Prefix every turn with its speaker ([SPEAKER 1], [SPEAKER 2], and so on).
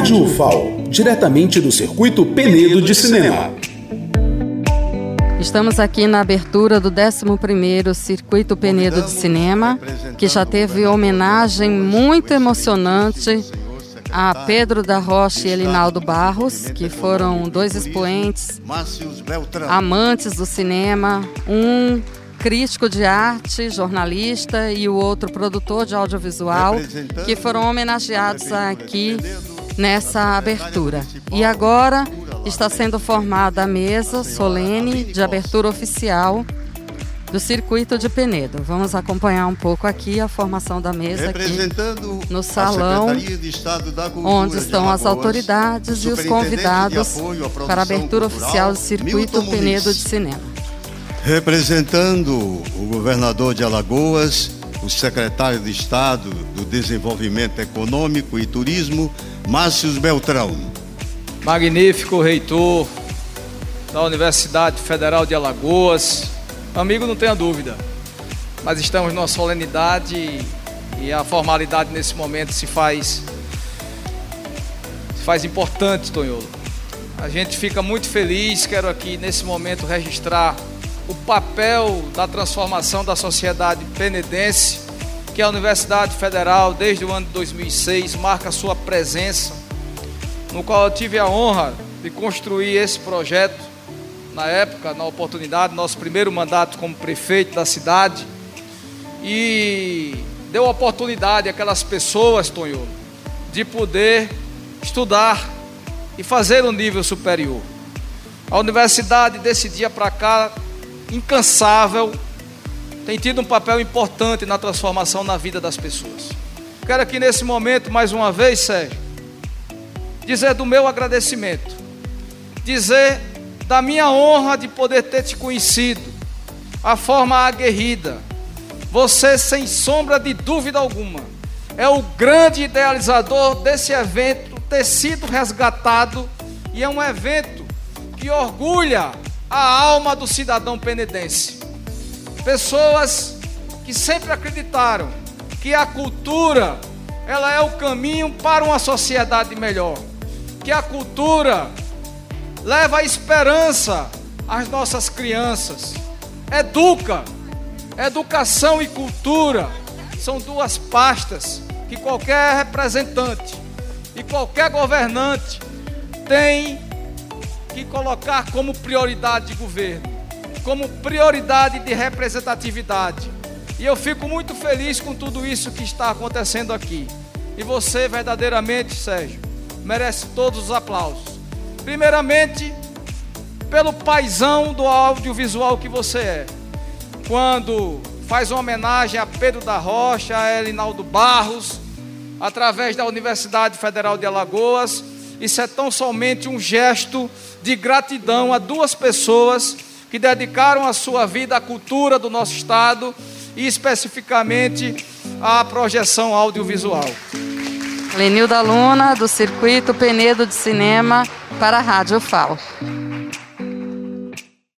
[SPEAKER 1] Rádio UFAO, diretamente do circuito Penedo de Cinema.
[SPEAKER 2] Estamos aqui na abertura do 11º Circuito Penedo de Cinema, que já teve homenagem muito emocionante a Pedro da Rocha e Elinaldo Barros, que foram dois expoentes, amantes do cinema, um crítico de arte, jornalista e o outro produtor de audiovisual, que foram homenageados aqui nessa abertura. E agora está sendo formada a mesa solene de abertura oficial do circuito de Penedo. Vamos acompanhar um pouco aqui a formação da mesa aqui no salão, onde estão as autoridades e os convidados para a abertura oficial do circuito Penedo de Cinema.
[SPEAKER 3] Representando o governador de Alagoas, o secretário de Estado do Desenvolvimento Econômico e Turismo, Márcio Beltrão.
[SPEAKER 4] Magnífico reitor da Universidade Federal de Alagoas, Amigo, não tenha dúvida. Mas estamos numa solenidade e a formalidade nesse momento se faz se faz importante, Tonholo. A gente fica muito feliz, quero aqui nesse momento registrar o papel da transformação da sociedade penedense, que a Universidade Federal, desde o ano de 2006, marca sua presença, no qual eu tive a honra de construir esse projeto na época, na oportunidade, nosso primeiro mandato como prefeito da cidade, e deu oportunidade àquelas pessoas, Tonho, de poder estudar e fazer um nível superior. A universidade desse dia para cá, incansável, tem tido um papel importante na transformação na vida das pessoas. Quero aqui nesse momento, mais uma vez, Sérgio, dizer do meu agradecimento, dizer da minha honra de poder ter te conhecido, a forma aguerrida. Você, sem sombra de dúvida alguma, é o grande idealizador desse evento ter sido resgatado e é um evento que orgulha a alma do cidadão penedense. Pessoas que sempre acreditaram que a cultura ela é o caminho para uma sociedade melhor, que a cultura leva a esperança às nossas crianças, educa. Educação e cultura são duas pastas que qualquer representante e qualquer governante tem colocar como prioridade de governo, como prioridade de representatividade. E eu fico muito feliz com tudo isso que está acontecendo aqui. E você, verdadeiramente, Sérgio, merece todos os aplausos. Primeiramente, pelo paisão do audiovisual que você é. Quando faz uma homenagem a Pedro da Rocha, a Elinaldo Barros, através da Universidade Federal de Alagoas, isso é tão somente um gesto de gratidão a duas pessoas que dedicaram a sua vida à cultura do nosso estado e especificamente à projeção audiovisual.
[SPEAKER 2] Lenilda Luna, do Circuito Penedo de Cinema, para a Rádio FAO.